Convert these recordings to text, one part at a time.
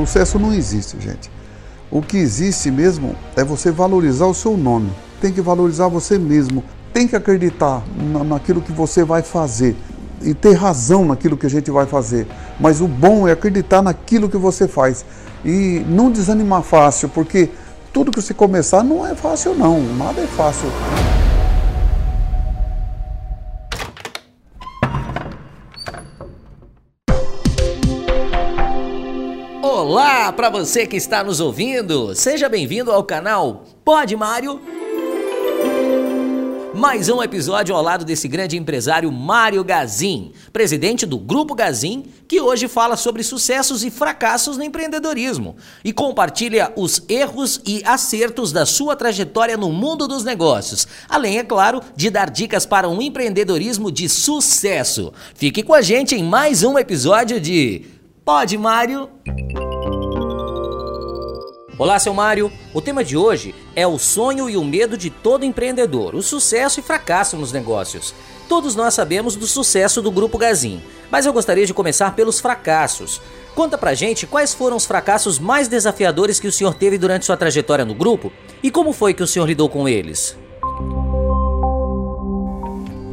Sucesso não existe, gente. O que existe mesmo é você valorizar o seu nome. Tem que valorizar você mesmo. Tem que acreditar naquilo que você vai fazer e ter razão naquilo que a gente vai fazer. Mas o bom é acreditar naquilo que você faz e não desanimar fácil, porque tudo que você começar não é fácil não, nada é fácil. Olá para você que está nos ouvindo. Seja bem-vindo ao canal Pode Mário mais um episódio ao lado desse grande empresário Mário Gazin, presidente do Grupo Gazin, que hoje fala sobre sucessos e fracassos no empreendedorismo e compartilha os erros e acertos da sua trajetória no mundo dos negócios, além, é claro, de dar dicas para um empreendedorismo de sucesso. Fique com a gente em mais um episódio de Pode Mário. Olá, seu Mário. O tema de hoje é o sonho e o medo de todo empreendedor, o sucesso e fracasso nos negócios. Todos nós sabemos do sucesso do Grupo Gazin, mas eu gostaria de começar pelos fracassos. Conta pra gente quais foram os fracassos mais desafiadores que o senhor teve durante sua trajetória no grupo e como foi que o senhor lidou com eles.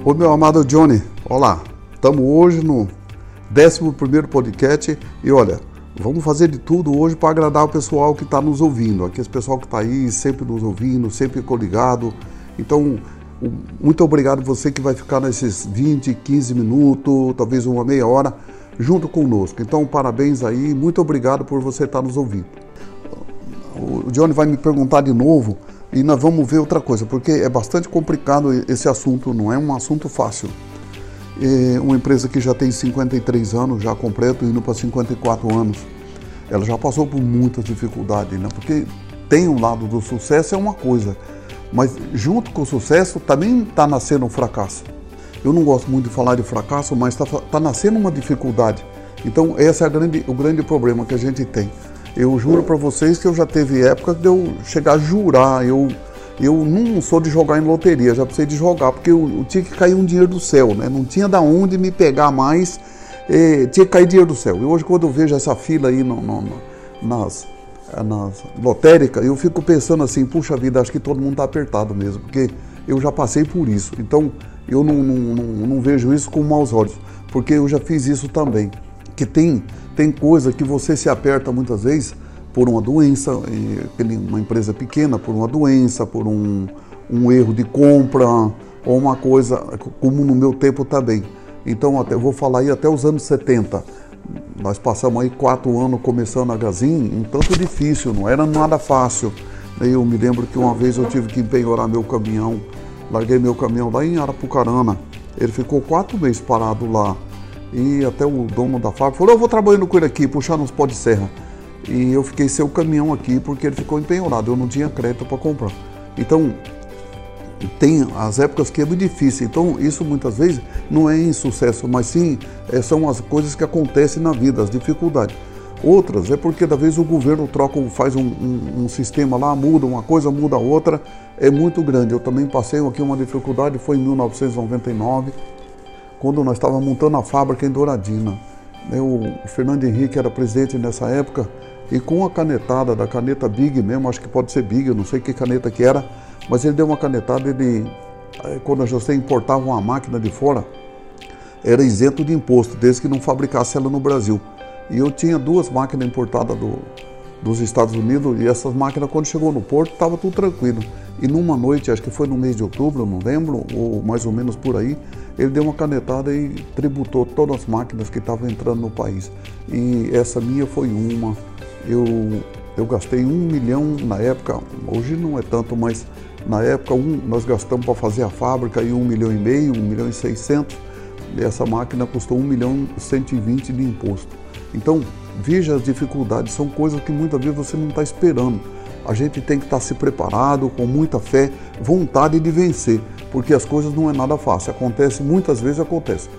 Oi, meu amado Johnny. Olá. Estamos hoje no 11 podcast e olha, Vamos fazer de tudo hoje para agradar o pessoal que está nos ouvindo, aquele pessoal que está aí sempre nos ouvindo, sempre coligado. Então, muito obrigado você que vai ficar nesses 20, 15 minutos, talvez uma meia hora, junto conosco. Então, parabéns aí, muito obrigado por você estar tá nos ouvindo. O Johnny vai me perguntar de novo e nós vamos ver outra coisa, porque é bastante complicado esse assunto, não é um assunto fácil. É uma empresa que já tem 53 anos, já completo, indo para 54 anos, ela já passou por muitas dificuldades, né? Porque tem um lado do sucesso é uma coisa, mas junto com o sucesso também está nascendo um fracasso. Eu não gosto muito de falar de fracasso, mas está tá nascendo uma dificuldade. Então esse é grande, o grande problema que a gente tem. Eu juro para vocês que eu já teve época de eu chegar a jurar, eu eu não sou de jogar em loteria, já precisei de jogar, porque eu, eu, tinha que cair um dinheiro do céu, né? Não tinha da onde me pegar mais, eh, tinha que cair dinheiro do céu. E hoje, quando eu vejo essa fila aí no, no, no, nas, nas lotéricas, eu fico pensando assim, puxa vida, acho que todo mundo está apertado mesmo, porque eu já passei por isso. Então, eu não, não, não, não vejo isso com maus olhos, porque eu já fiz isso também. Que tem, tem coisa que você se aperta muitas vezes por uma doença, uma empresa pequena por uma doença, por um, um erro de compra ou uma coisa, como no meu tempo também. Então, até, vou falar aí até os anos 70. Nós passamos aí quatro anos começando a Gazin, um tanto difícil, não era nada fácil. Eu me lembro que uma vez eu tive que empenhorar meu caminhão, larguei meu caminhão lá em Arapucarana. Ele ficou quatro meses parado lá. E até o dono da fábrica falou: Eu vou trabalhando com ele aqui, puxando uns pó de serra e eu fiquei sem o caminhão aqui porque ele ficou empenhorado, eu não tinha crédito para comprar. Então, tem as épocas que é muito difícil. Então, isso muitas vezes não é insucesso, mas sim é, são as coisas que acontecem na vida, as dificuldades. Outras é porque, da vez, o governo troca, faz um, um, um, sistema lá, muda uma coisa, muda outra, é muito grande. Eu também passei aqui uma dificuldade, foi em 1999, quando nós estávamos montando a fábrica em Douradina. O Fernando Henrique era presidente nessa época, e com a canetada da caneta Big mesmo, acho que pode ser Big, eu não sei que caneta que era, mas ele deu uma canetada, ele, quando você importava uma máquina de fora, era isento de imposto, desde que não fabricasse ela no Brasil. E eu tinha duas máquinas importadas do, dos Estados Unidos e essas máquinas, quando chegou no porto, estava tudo tranquilo. E numa noite, acho que foi no mês de outubro, não lembro, ou mais ou menos por aí, ele deu uma canetada e tributou todas as máquinas que estavam entrando no país. E essa minha foi uma eu, eu gastei um milhão na época, hoje não é tanto, mas na época um, nós gastamos para fazer a fábrica aí um milhão e meio, um milhão e seiscentos, e essa máquina custou um milhão e cento e vinte de imposto. Então, veja as dificuldades, são coisas que muitas vezes você não está esperando. A gente tem que estar tá se preparado, com muita fé, vontade de vencer, porque as coisas não é nada fácil. Acontece, muitas vezes acontece.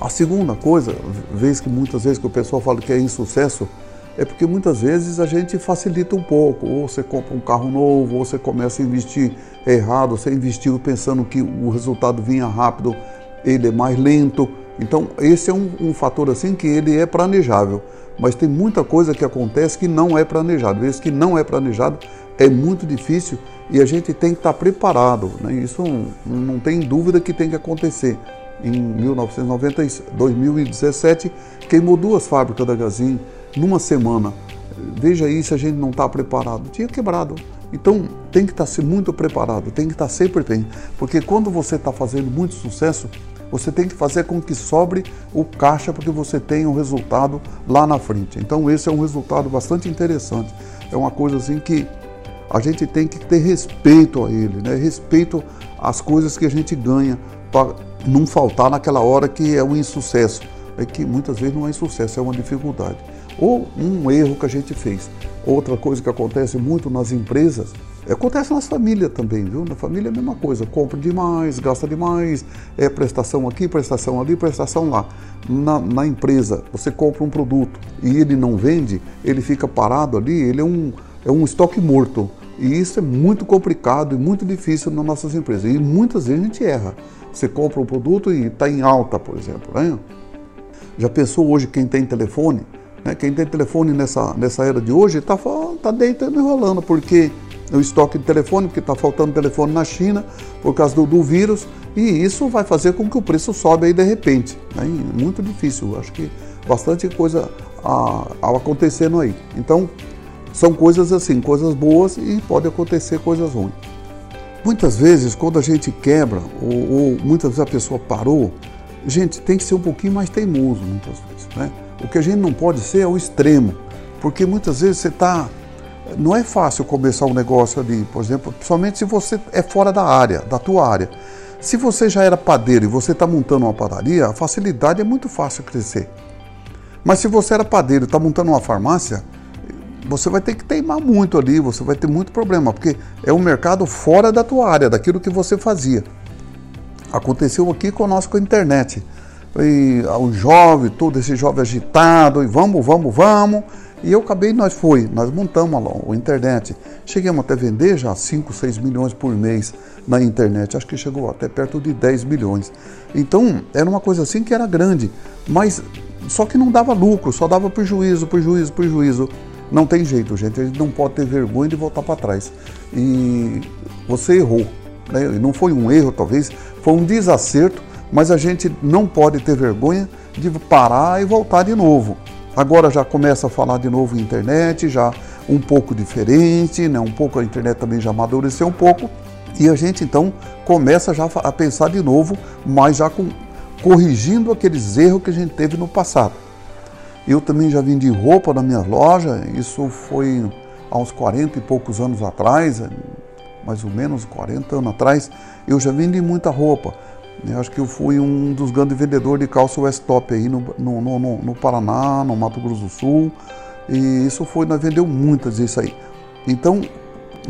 A segunda coisa, vez que muitas vezes que o pessoal fala que é insucesso, é porque muitas vezes a gente facilita um pouco, ou você compra um carro novo, ou você começa a investir errado, você investiu pensando que o resultado vinha rápido, ele é mais lento. Então esse é um, um fator assim que ele é planejável, mas tem muita coisa que acontece que não é planejado. Esse que não é planejado é muito difícil e a gente tem que estar preparado. Né? Isso não tem dúvida que tem que acontecer. Em 1990, 2017, queimou duas fábricas da Gazin numa semana. Veja aí se a gente não está preparado. Tinha quebrado. Então tem que estar tá muito preparado, tem que estar tá sempre bem, porque quando você está fazendo muito sucesso, você tem que fazer com que sobre o caixa porque você tenha um resultado lá na frente. Então esse é um resultado bastante interessante. É uma coisa assim que a gente tem que ter respeito a ele, né? respeito às coisas que a gente ganha para não faltar naquela hora que é um insucesso. É que muitas vezes não é insucesso, é uma dificuldade. Ou um erro que a gente fez. Outra coisa que acontece muito nas empresas Acontece nas famílias também, viu? Na família é a mesma coisa, compra demais, gasta demais, é prestação aqui, prestação ali, prestação lá. Na, na, empresa, você compra um produto e ele não vende, ele fica parado ali, ele é um, é um estoque morto. E isso é muito complicado e muito difícil nas nossas empresas. E muitas vezes a gente erra. Você compra um produto e está em alta, por exemplo. Né? Já pensou hoje quem tem telefone? Né? Quem tem telefone nessa, nessa era de hoje está tá deitando e rolando, porque o estoque de telefone, porque está faltando telefone na China por causa do, do, vírus, e isso vai fazer com que o preço sobe aí de repente. Né? Muito difícil, acho que bastante coisa a, a acontecendo aí. Então, são coisas assim, coisas boas e pode acontecer coisas ruins. Muitas vezes, quando a gente quebra, ou, ou muitas vezes a pessoa parou, gente, tem que ser um pouquinho mais teimoso, muitas vezes. Né? O que a gente não pode ser é o extremo, porque muitas vezes você está não é fácil começar um negócio ali, por exemplo, principalmente se você é fora da área, da tua área. Se você já era padeiro e você está montando uma padaria, a facilidade é muito fácil crescer. Mas se você era padeiro e está montando uma farmácia, você vai ter que teimar muito ali, você vai ter muito problema, porque é um mercado fora da tua área, daquilo que você fazia. Aconteceu aqui conosco com a internet. E o jovem, todo esse jovem agitado, e vamos, vamos, vamos. E eu acabei, nós foi, nós montamos a, internet. Chegamos até vender já 5, 6 milhões por mês na internet. Acho que chegou até perto de 10 milhões. Então, era uma coisa assim que era grande, mas só que não dava lucro, só dava prejuízo, prejuízo, prejuízo. Não tem jeito, gente. A gente não pode ter vergonha de voltar para trás. E você errou. Né? Não foi um erro, talvez, foi um desacerto, mas a gente não pode ter vergonha de parar e voltar de novo. Agora já começa a falar de novo internet, já um pouco diferente, né? um pouco a internet também já amadureceu um pouco, e a gente então começa já a pensar de novo, mas já com, corrigindo aqueles erros que a gente teve no passado. Eu também já vendi roupa na minha loja, isso foi há uns 40 e poucos anos atrás, mais ou menos 40 anos atrás, eu já vendi muita roupa. Eu acho que eu fui um dos grandes vendedores de calça West Top aí no, no, no, no, Paraná, no Mato Grosso do Sul. E isso foi, nós vendeu muitas isso aí. Então,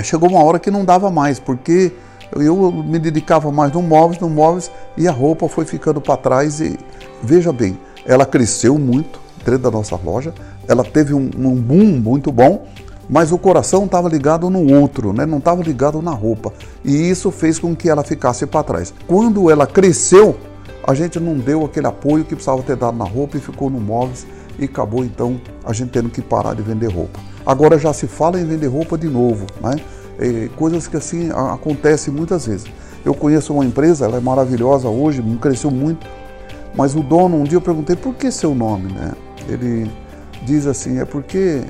chegou uma hora que não dava mais, porque eu me dedicava mais no móveis, no móveis, e a roupa foi ficando para trás. E veja bem, ela cresceu muito dentro da nossa loja, ela teve um, um boom muito bom, mas o coração estava ligado no outro, né? não estava ligado na roupa. E isso fez com que ela ficasse para trás. Quando ela cresceu, a gente não deu aquele apoio que precisava ter dado na roupa e ficou no móveis e acabou então a gente tendo que parar de vender roupa. Agora já se fala em vender roupa de novo, né? É, coisas que assim acontecem muitas vezes. Eu conheço uma empresa, ela é maravilhosa hoje, cresceu muito, mas o dono, um dia eu perguntei por que seu nome, né? Ele diz assim, é porque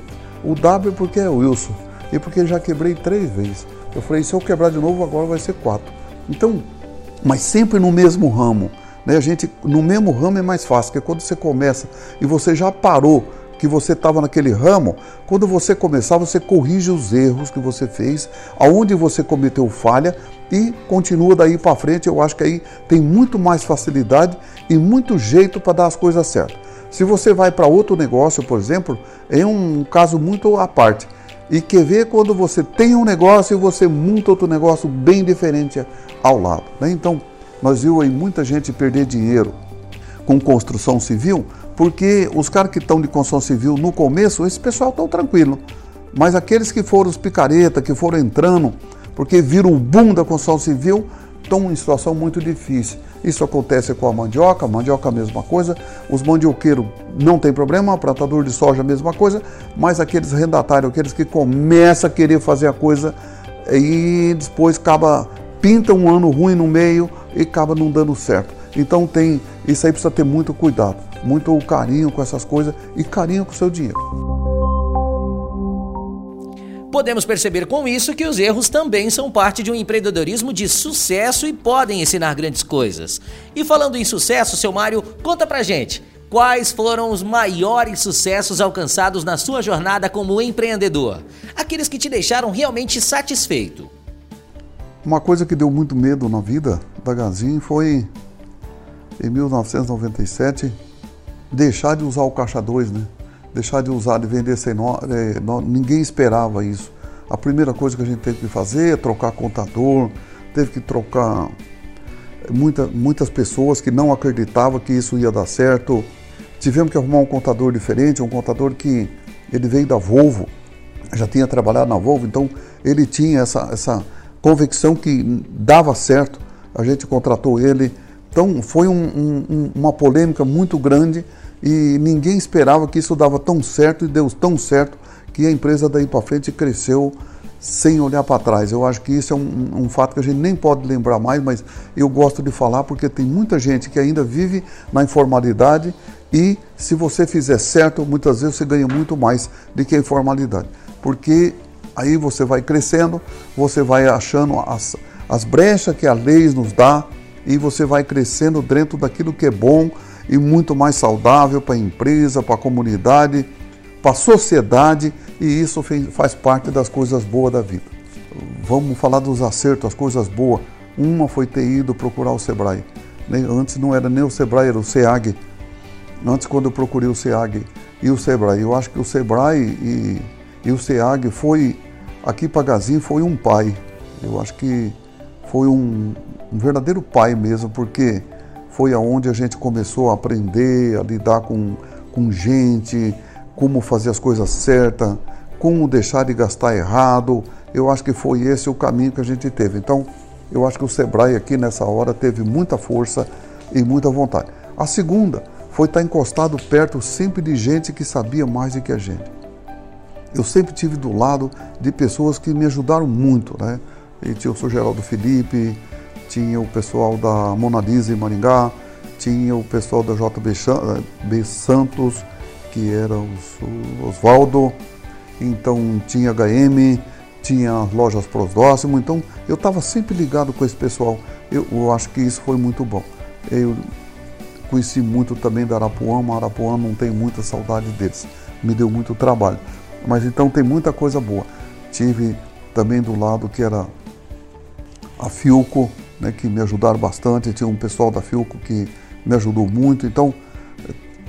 o W porque é Wilson e porque já quebrei três vezes. Eu falei, se eu quebrar de novo, agora vai ser quatro. Então, mas sempre no mesmo ramo. Né? A gente, no mesmo ramo é mais fácil, porque quando você começa e você já parou, que você estava naquele ramo, quando você começar, você corrige os erros que você fez, aonde você cometeu falha e continua daí para frente. Eu acho que aí tem muito mais facilidade e muito jeito para dar as coisas certas. Se você vai para outro negócio, por exemplo, é um caso muito à parte. E quer ver quando você tem um negócio e você monta outro negócio bem diferente ao lado. Né? Então, nós vimos aí muita gente perder dinheiro com construção civil, porque os caras que estão de construção civil no começo, esse pessoal estão tranquilo. Mas aqueles que foram os picareta, que foram entrando, porque viram o boom da construção civil, estão em situação muito difícil. Isso acontece com a mandioca, a mandioca a mesma coisa, os mandioqueiros não tem problema, plantador de soja a mesma coisa, mas aqueles rendatários, aqueles que começam a querer fazer a coisa e depois acaba, pinta um ano ruim no meio e acaba não dando certo. Então tem, isso aí precisa ter muito cuidado, muito carinho com essas coisas e carinho com o seu dinheiro. Podemos perceber com isso que os erros também são parte de um empreendedorismo de sucesso e podem ensinar grandes coisas. E falando em sucesso, seu Mário, conta pra gente. Quais foram os maiores sucessos alcançados na sua jornada como empreendedor? Aqueles que te deixaram realmente satisfeito. Uma coisa que deu muito medo na vida da Gazin foi, em 1997, deixar de usar o caixa 2, né? Deixar de usar, de vender sem nó, é, ninguém esperava isso. A primeira coisa que a gente teve que fazer é trocar contador, teve que trocar muita, muitas pessoas que não acreditavam que isso ia dar certo. Tivemos que arrumar um contador diferente, um contador que ele veio da Volvo, já tinha trabalhado na Volvo, então ele tinha essa, essa convicção que dava certo. A gente contratou ele. Então foi um, um, uma polêmica muito grande e ninguém esperava que isso dava tão certo e deu tão certo que a empresa daí para frente cresceu sem olhar para trás. Eu acho que isso é um, um, fato que a gente nem pode lembrar mais, mas eu gosto de falar porque tem muita gente que ainda vive na informalidade e se você fizer certo, muitas vezes você ganha muito mais do que a informalidade. Porque aí você vai crescendo, você vai achando as, as brechas que a lei nos dá e você vai crescendo dentro daquilo que é bom, e muito mais saudável para a empresa, para a comunidade, para a sociedade e isso faz parte das coisas boas da vida. Vamos falar dos acertos, as coisas boas. Uma foi ter ido procurar o Sebrae. Antes não era nem o Sebrae, era o SEAG. Antes, quando eu procurei o SEAG e o Sebrae, eu acho que o Sebrae e, e o SEAG foi, aqui para Gazin, foi um pai. Eu acho que foi um, um verdadeiro pai mesmo, porque foi aonde a gente começou a aprender a lidar com, com gente, como fazer as coisas certas, como deixar de gastar errado. Eu acho que foi esse o caminho que a gente teve. Então, eu acho que o Sebrae aqui nessa hora teve muita força e muita vontade. A segunda foi estar encostado perto sempre de gente que sabia mais do que a gente. Eu sempre tive do lado de pessoas que me ajudaram muito, né? E tinha o Sr. Geraldo Felipe, tinha o pessoal da Mona Lisa em Maringá, tinha o pessoal da JB eh, Santos, que era o Oswaldo, então tinha HM, tinha lojas Prosdóximo, então eu estava sempre ligado com esse pessoal. Eu, eu, acho que isso foi muito bom. Eu conheci muito também da Arapuã, Arapuã não tenho muita saudade deles, me deu muito trabalho. Mas então tem muita coisa boa. Tive também do lado que era a Filco, né, que me ajudaram bastante. Tinha um pessoal da Filco que me ajudou muito. Então,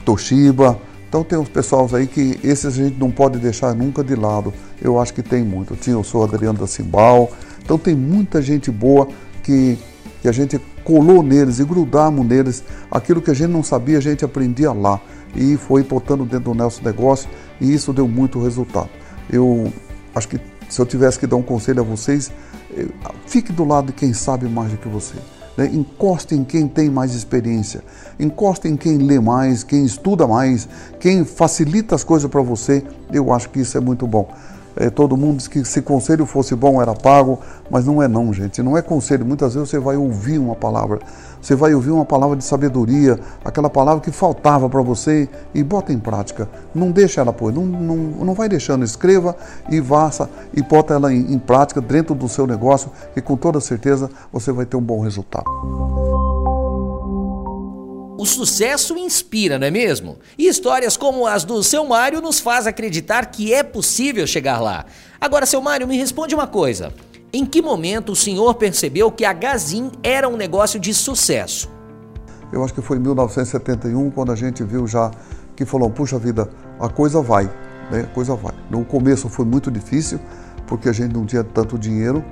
Toshiba. Então tem uns pessoal aí que esses a gente não pode deixar nunca de lado. Eu acho que tem muito. Tinha o sou Adriano da Cimbal. Então tem muita gente boa que, que a gente colou neles e grudamos neles. Aquilo que a gente não sabia, a gente aprendia lá. E foi botando dentro do nosso negócio e isso deu muito resultado. Eu acho que se eu tivesse que dar um conselho a vocês, Fique do lado de quem sabe mais do que você. Né? Encoste em quem tem mais experiência. Encoste em quem lê mais, quem estuda mais, quem facilita as coisas para você. Eu acho que isso é muito bom. É, todo mundo diz que se conselho fosse bom era pago, mas não é não, gente. Não é conselho. Muitas vezes você vai ouvir uma palavra, você vai ouvir uma palavra de sabedoria, aquela palavra que faltava para você e bota em prática. Não deixa ela pôr, não, não, não vai deixando. Escreva e vaça e bota ela em, em prática dentro do seu negócio, que com toda certeza você vai ter um bom resultado. O sucesso inspira, não é mesmo? E histórias como as do seu Mário nos faz acreditar que é possível chegar lá. Agora, seu Mário, me responde uma coisa. Em que momento o senhor percebeu que a Gazin era um negócio de sucesso? Eu acho que foi em 1971, quando a gente viu já que falou, puxa vida, a coisa vai, né? A coisa vai. No começo foi muito difícil, porque a gente não tinha tanto dinheiro,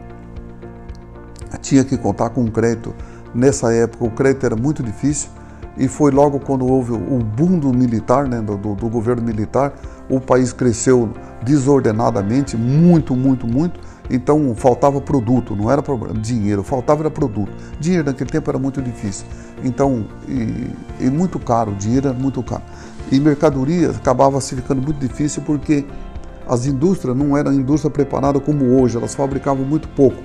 tinha que contar com crédito. Nessa época o crédito era muito difícil, e foi logo quando houve o boom do militar, né, do, do, governo militar, o país cresceu desordenadamente, muito, muito, muito, Então faltava produto, não era dinheiro, faltava era produto. Dinheiro naquele tempo era muito difícil. Então, e, e muito caro, dinheiro era muito caro. E mercadoria acabava se ficando muito difícil porque as indústrias não eram indústria preparada como hoje, elas fabricavam muito pouco.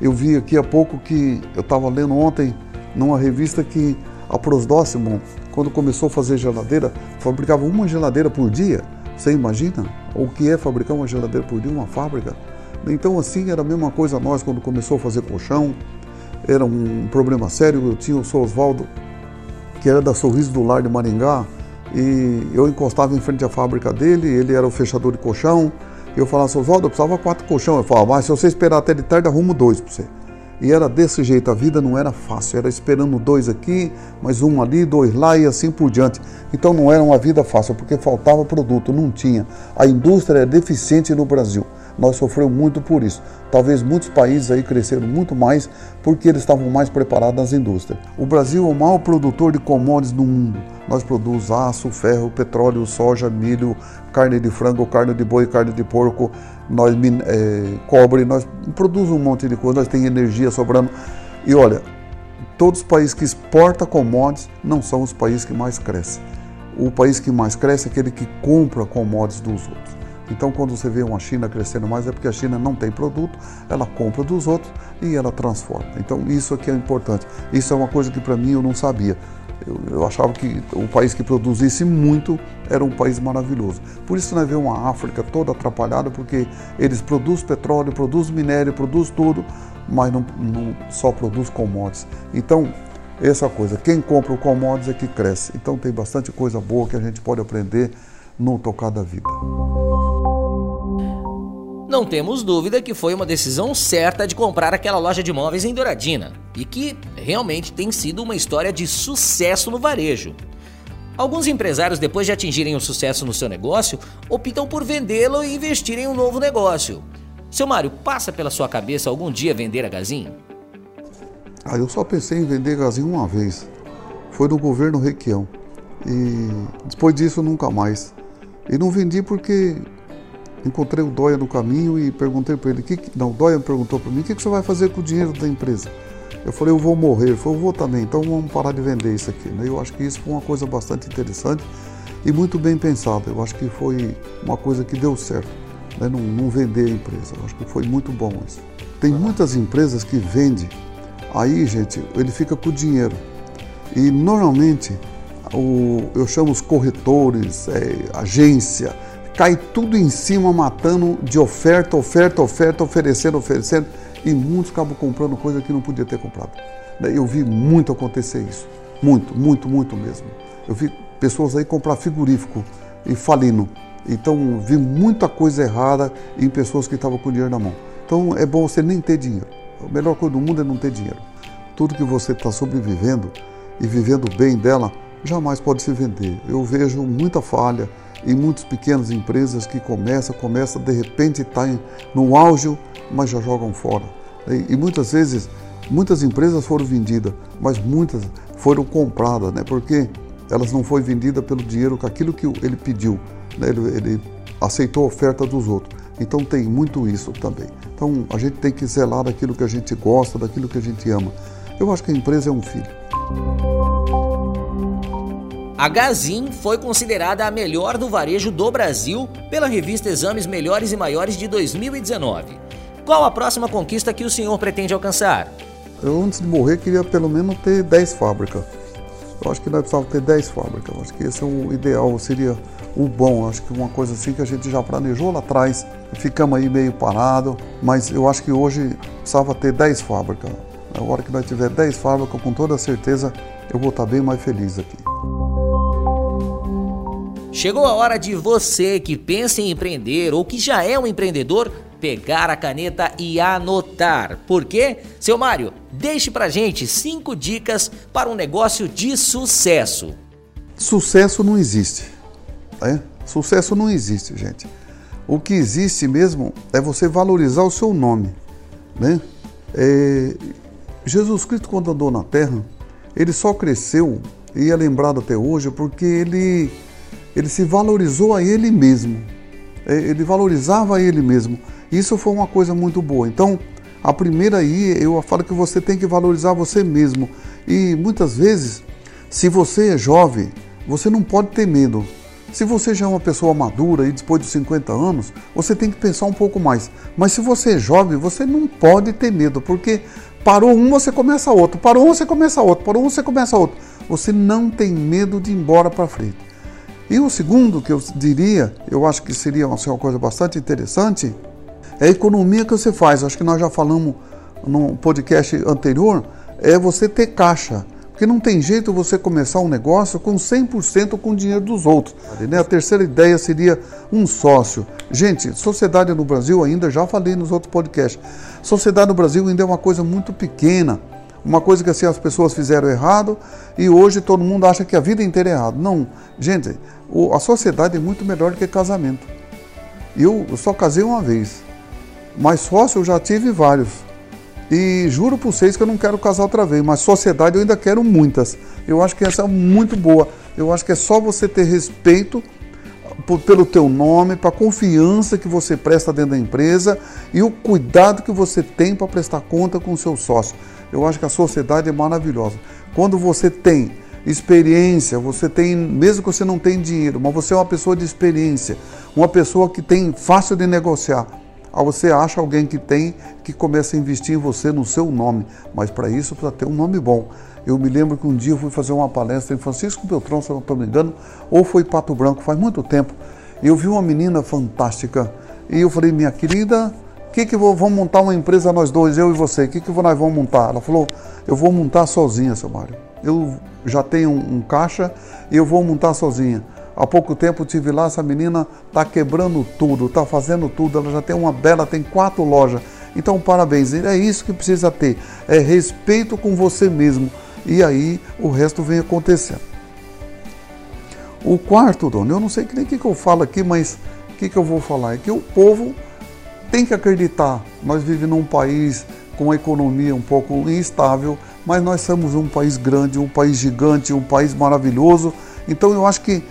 Eu vi aqui há pouco que eu estava lendo ontem numa revista que a Prosdóximo, quando começou a fazer geladeira, fabricava uma geladeira por dia. Você imagina o que é fabricar uma geladeira por dia, uma fábrica? Então, assim, era a mesma coisa nós quando começou a fazer colchão. Era um problema sério. Eu tinha o seu Oswaldo, que era da Sorriso do Lar de Maringá, e eu encostava em frente à fábrica dele, ele era o fechador de colchão. Eu falava, seu Oswaldo, eu precisava quatro colchão. Eu falava, mas se você esperar até de tarde, arrumo dois para você. E era desse jeito, a vida não era fácil, era esperando dois aqui, mais um ali, dois lá e assim por diante. Então não era uma vida fácil, porque faltava produto, não tinha. A indústria é deficiente no Brasil nós sofremos muito por isso. Talvez muitos países aí cresceram muito mais porque eles estavam mais preparados nas indústrias. O Brasil é o maior produtor de commodities do mundo. Nós produzimos aço, ferro, petróleo, soja, milho, carne de frango, carne de boi, carne de porco, nós é, cobre, nós produzimos um monte de coisa, nós temos energia sobrando. E olha, todos os países que exportam commodities não são os países que mais crescem. O país que mais cresce é aquele que compra commodities dos outros. Então, quando você vê uma China crescendo mais, é porque a China não tem produto, ela compra dos outros e ela transforma. Então, isso aqui é importante. Isso é uma coisa que para mim eu não sabia. Eu, eu, achava que o país que produzisse muito era um país maravilhoso. Por isso nós vemos uma África toda atrapalhada, porque eles produzem petróleo, produzem minério, produzem tudo, mas não, não só produz commodities. Então, essa coisa, quem compra o commodities é que cresce. Então tem bastante coisa boa que a gente pode aprender no tocar da vida. Não temos dúvida que foi uma decisão certa de comprar aquela loja de móveis em Douradina e que realmente tem sido uma história de sucesso no varejo. Alguns empresários, depois de atingirem o sucesso no seu negócio, optam por vendê-lo e investir em um novo negócio. Seu Mário, passa pela sua cabeça algum dia vender a Gazin? Ah, eu só pensei em vender Gazin uma vez. Foi no governo Requião. E depois disso nunca mais. E não vendi porque encontrei o Dóia no caminho e perguntei para ele, que, não, o Dóia perguntou para mim, o que, que você vai fazer com o dinheiro da empresa? Eu falei, eu vou morrer. Ele falou, eu vou também, então vamos parar de vender isso aqui. Né? Eu acho que isso foi uma coisa bastante interessante e muito bem pensada. Eu acho que foi uma coisa que deu certo, né? não, não vender a empresa. Eu acho que foi muito bom isso. Tem muitas empresas que vendem, aí, gente, ele fica com o dinheiro. E normalmente, o, eu chamo os corretores, é, agência, cai tudo em cima, matando de oferta, oferta, oferta, oferecendo, oferecendo, e muitos acabam comprando coisa que não podia ter comprado. Eu vi muito acontecer isso, muito, muito, muito mesmo. Eu vi pessoas aí comprar frigorífico e falindo. Então, vi muita coisa errada em pessoas que estavam com dinheiro na mão. Então, é bom você nem ter dinheiro. A melhor coisa do mundo é não ter dinheiro. Tudo que você está sobrevivendo e vivendo bem dela, jamais pode se vender. Eu vejo muita falha, e muitas pequenas empresas que começam, começam, de repente está no auge, mas já jogam fora. E, e, muitas vezes, muitas empresas foram vendidas, mas muitas foram compradas, né? porque elas não foram vendidas pelo dinheiro, com aquilo que ele pediu, né? ele, ele aceitou a oferta dos outros. Então tem muito isso também. Então a gente tem que zelar daquilo que a gente gosta, daquilo que a gente ama. Eu acho que a empresa é um filho. A Gazin foi considerada a melhor do varejo do Brasil pela revista Exames Melhores e Maiores de 2019. Qual a próxima conquista que o senhor pretende alcançar? Eu, antes de morrer, queria pelo menos ter 10 fábricas. Eu acho que nós precisávamos ter 10 fábricas. Eu acho que esse é o ideal, seria o bom. Eu acho que uma coisa assim que a gente já planejou lá atrás. Ficamos aí meio parado, mas eu acho que hoje precisava ter 10 fábricas. Na hora que nós tiver 10 fábricas, com toda certeza eu vou estar bem mais feliz aqui. Chegou a hora de você que pensa em empreender ou que já é um empreendedor pegar a caneta e anotar. Por quê? Seu Mário, deixe pra gente cinco dicas para um negócio de sucesso. Sucesso não existe. Né? Sucesso não existe, gente. O que existe mesmo é você valorizar o seu nome. Né? É... Jesus Cristo, quando andou na terra, ele só cresceu e é lembrado até hoje porque ele ele se valorizou a ele mesmo. é, ele valorizava ele mesmo. Isso foi uma coisa muito boa. Então, a primeira aí, eu falo que você tem que valorizar você mesmo. E muitas vezes, se você é jovem, você não pode ter medo. Se você já é uma pessoa madura e depois de 50 anos, você tem que pensar um pouco mais. Mas se você é jovem, você não pode ter medo, porque parou um, você começa outro, parou um, você começa outro, parou um, você começa outro. Você não tem medo de ir embora para frente. E o segundo que eu diria, eu acho que seria uma coisa bastante interessante, é a economia que você faz. Acho que nós já falamos no podcast anterior, é você ter caixa. Porque não tem jeito você começar um negócio com 100% com o dinheiro dos outros. Né? A terceira ideia seria um sócio. Gente, sociedade no Brasil ainda, já falei nos outros podcasts, sociedade no Brasil ainda é uma coisa muito pequena. Uma coisa que assim as pessoas fizeram errado e hoje todo mundo acha que a vida inteira é errado. Não, gente, a sociedade é muito melhor do que casamento. Eu só casei uma vez, mas sócio eu já tive vários. E juro por vocês que eu não quero casar outra vez, mas sociedade eu ainda quero muitas. Eu acho que essa é muito boa. Eu acho que é só você ter respeito pelo teu nome, para a confiança que você presta dentro da empresa e o cuidado que você tem para prestar conta com o seu sócio. Eu acho que a sociedade é maravilhosa. Quando você tem experiência, você tem, mesmo que você não tenha dinheiro, mas você é uma pessoa de experiência, uma pessoa que tem fácil de negociar, Aí você acha alguém que tem que começa a investir em você no seu nome, mas para isso precisa ter um nome bom. Eu me lembro que um dia eu fui fazer uma palestra em Francisco Beltrão, se não estou me engano, ou foi Pato Branco, faz muito tempo. E eu vi uma menina fantástica. E eu falei, minha querida, que que vou, vamos montar uma empresa nós dois, eu e você, o que, que nós vamos montar? Ela falou, eu vou montar sozinha, seu Mário. Eu já tenho um, um caixa e eu vou montar sozinha. Há pouco tempo tive lá, essa menina está quebrando tudo, está fazendo tudo, ela já tem uma bela, tem quatro lojas. Então, parabéns, é isso que precisa ter, é respeito com você mesmo. E aí o resto vem acontecendo. O quarto, dono, eu não sei nem o que, que eu falo aqui, mas o que, que eu vou falar? É que o povo tem que acreditar. Nós vivemos num país com uma economia um pouco instável, mas nós somos um país grande, um país gigante, um país maravilhoso. Então eu acho que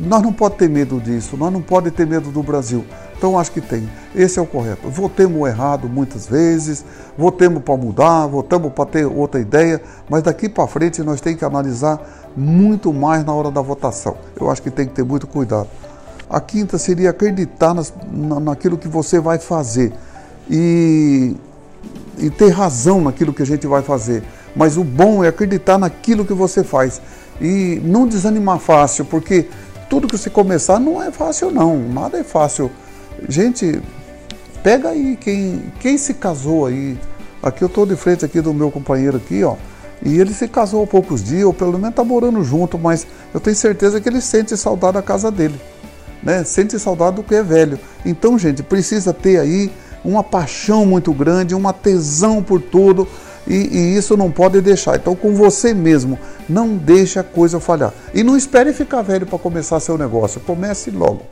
nós não podemos ter medo disso, nós não podemos ter medo do Brasil. Então acho que tem. Esse é o correto. Votemos errado muitas vezes, votemos para mudar, votamos para ter outra ideia, mas daqui para frente nós temos que analisar muito mais na hora da votação. Eu acho que tem que ter muito cuidado. A quinta seria acreditar nas, na, naquilo que você vai fazer e, e ter razão naquilo que a gente vai fazer. Mas o bom é acreditar naquilo que você faz e não desanimar fácil, porque tudo que você começar não é fácil não, nada é fácil. Gente, pega aí quem, quem se casou aí. Aqui eu estou de frente aqui do meu companheiro aqui, ó. E ele se casou há poucos dias, ou pelo menos está morando junto, mas eu tenho certeza que ele sente saudade da casa dele. Né? Sente saudade do que é velho. Então, gente, precisa ter aí uma paixão muito grande, uma tesão por tudo e, e, isso não pode deixar. Então, com você mesmo, não deixe a coisa falhar. E não espere ficar velho para começar seu negócio. Comece logo.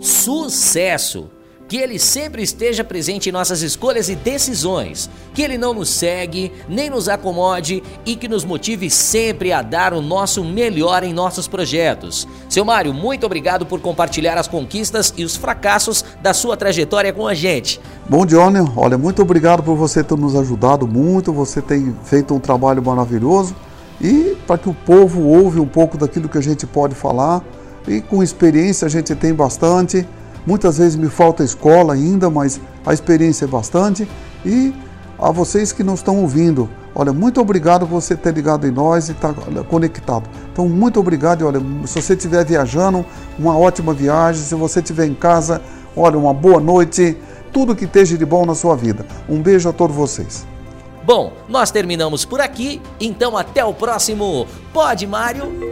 Sucesso! Que Ele sempre esteja presente em nossas escolhas e decisões, que Ele não nos segue, nem nos acomode e que nos motive sempre a dar o nosso melhor em nossos projetos. Seu Mário, muito obrigado por compartilhar as conquistas e os fracassos da sua trajetória com a gente. Bom, Johnny, olha, muito obrigado por você ter nos ajudado muito, você tem feito um trabalho maravilhoso e para que o povo ouve um pouco daquilo que a gente pode falar e com experiência a gente tem bastante. Muitas vezes me falta escola ainda, mas a experiência é bastante. E a vocês que não estão ouvindo, olha, muito obrigado por você ter ligado em nós e estar tá conectado. Então, muito obrigado. Olha, se você estiver viajando, uma ótima viagem. Se você estiver em casa, olha, uma boa noite. Tudo que esteja de bom na sua vida. Um beijo a todos vocês. Bom, nós terminamos por aqui, então até o próximo Pode Mário.